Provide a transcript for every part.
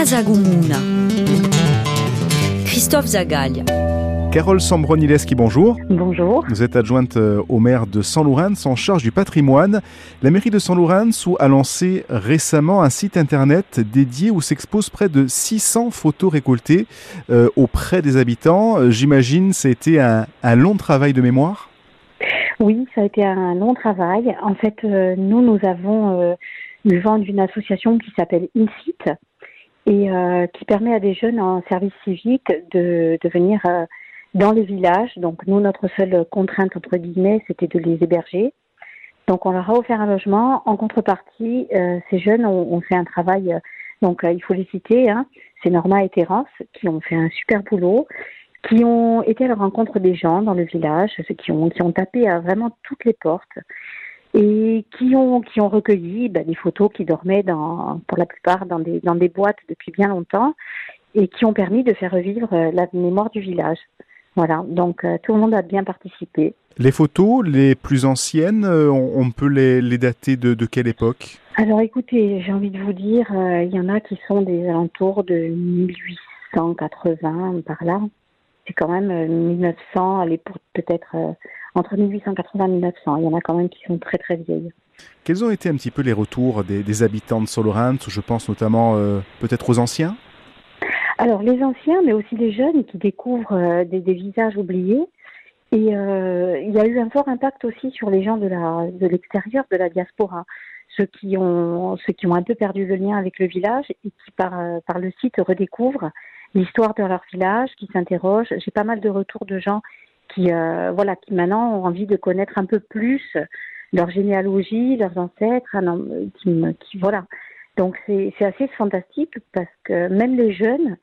Casa. Christophe Zagaglia. Carole Sambronileski, bonjour. Bonjour. Vous êtes adjointe euh, au maire de San Lorenz en charge du patrimoine. La mairie de San Lorenz a lancé récemment un site internet dédié où s'exposent près de 600 photos récoltées euh, auprès des habitants. Euh, j'imagine ça a été un, un, long travail de mémoire? Oui, ça a été un long travail. En fait, euh, nous, nous avons euh, eu vent d'une association qui s'appelle InSite et euh, qui permet à des jeunes en service civique de, de venir dans les villages. Donc nous, notre seule contrainte, entre guillemets, c'était de les héberger. Donc on leur a offert un logement. En contrepartie, euh, ces jeunes ont, ont, fait un travail, euh, donc euh, il faut les citer, hein, c'est Norma et Terence qui ont fait un super boulot, qui ont été à la rencontre des gens dans le village, qui ont, qui ont tapé à vraiment toutes les portes et qui ont, qui ont recueilli ben, des photos qui dormaient dans, pour la plupart dans des, dans des boîtes depuis bien longtemps et qui ont permis de faire revivre la mémoire du village. Voilà, donc euh, tout le monde a bien participé. Les photos les plus anciennes, euh, on, on, peut les, les dater de, de, quelle époque? Alors écoutez, j'ai envie de vous dire, euh, il y en a qui sont des alentours de 1880 par là. C'est quand même 1900, allez pour peut-être entre 1880 et 1900. Il y en a quand même qui sont très très vieilles. Quels ont été un petit peu les retours des, des habitants de Solorant Je pense notamment peut-être aux anciens? Alors les anciens, mais aussi les jeunes qui découvrent euh, des, des, visages oubliés. Et euh, il y a eu un fort impact aussi sur les gens de la de l'extérieur, de la diaspora, ceux qui ont ceux qui ont un peu perdu le lien avec le village et qui par par le site redécouvrent l'histoire de leur village, qui s'interrogent. J'ai pas mal de retours de gens qui euh, voilà qui maintenant ont envie de connaître un peu plus leur généalogie, leurs ancêtres, qui, qui voilà. Donc c'est assez fantastique parce que même les jeunes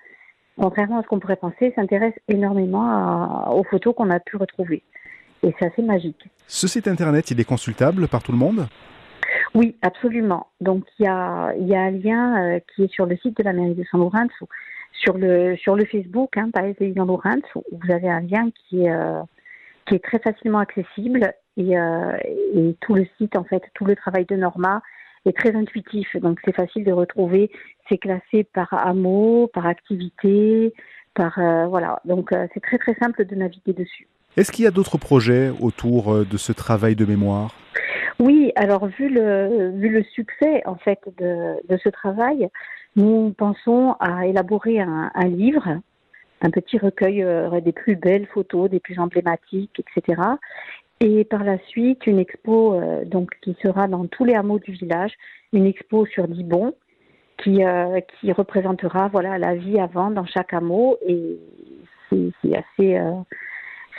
contrairement à ce qu'on pourrait penser, s'intéresse énormément à, aux photos qu'on a pu retrouver. Et c'est assez magique. Ce site internet, il est consultable par tout le monde? Oui, absolument. Donc il y a, y a un lien euh, qui est sur le site de la mairie de San Lorenz, sur le, sur le Facebook, hein, Paris San Lorenz, où vous avez un lien qui est, euh, qui est très facilement accessible et, euh, et tout le site, en fait, tout le travail de Norma, est très intuitif, donc c'est facile de retrouver. C'est classé par hameau, par activité, par euh, voilà. Donc c'est très très simple de naviguer dessus. Est-ce qu'il y a d'autres projets autour de ce travail de mémoire? Oui, alors vu le vu le succès en fait de, de ce travail, nous pensons à élaborer un, un livre un petit recueil euh, des plus belles photos, des plus emblématiques, etc. Et par la suite, une expo euh, donc qui sera dans tous les hameaux du village, une expo sur Dibon, qui, euh, qui représentera voilà la vie avant dans chaque hameau et c'est assez euh,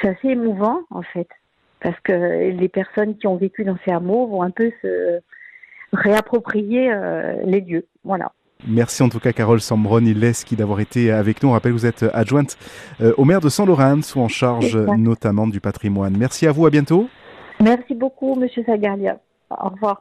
c'est assez émouvant en fait parce que les personnes qui ont vécu dans ces hameaux vont un peu se réapproprier euh, les lieux. Voilà. Merci en tout cas Carole Sambroni-Leski d'avoir été avec nous. On rappelle que vous êtes adjointe au maire de San Lorenz ou en charge notamment du patrimoine. Merci à vous, à bientôt. Merci beaucoup Monsieur Sagalia. Au revoir.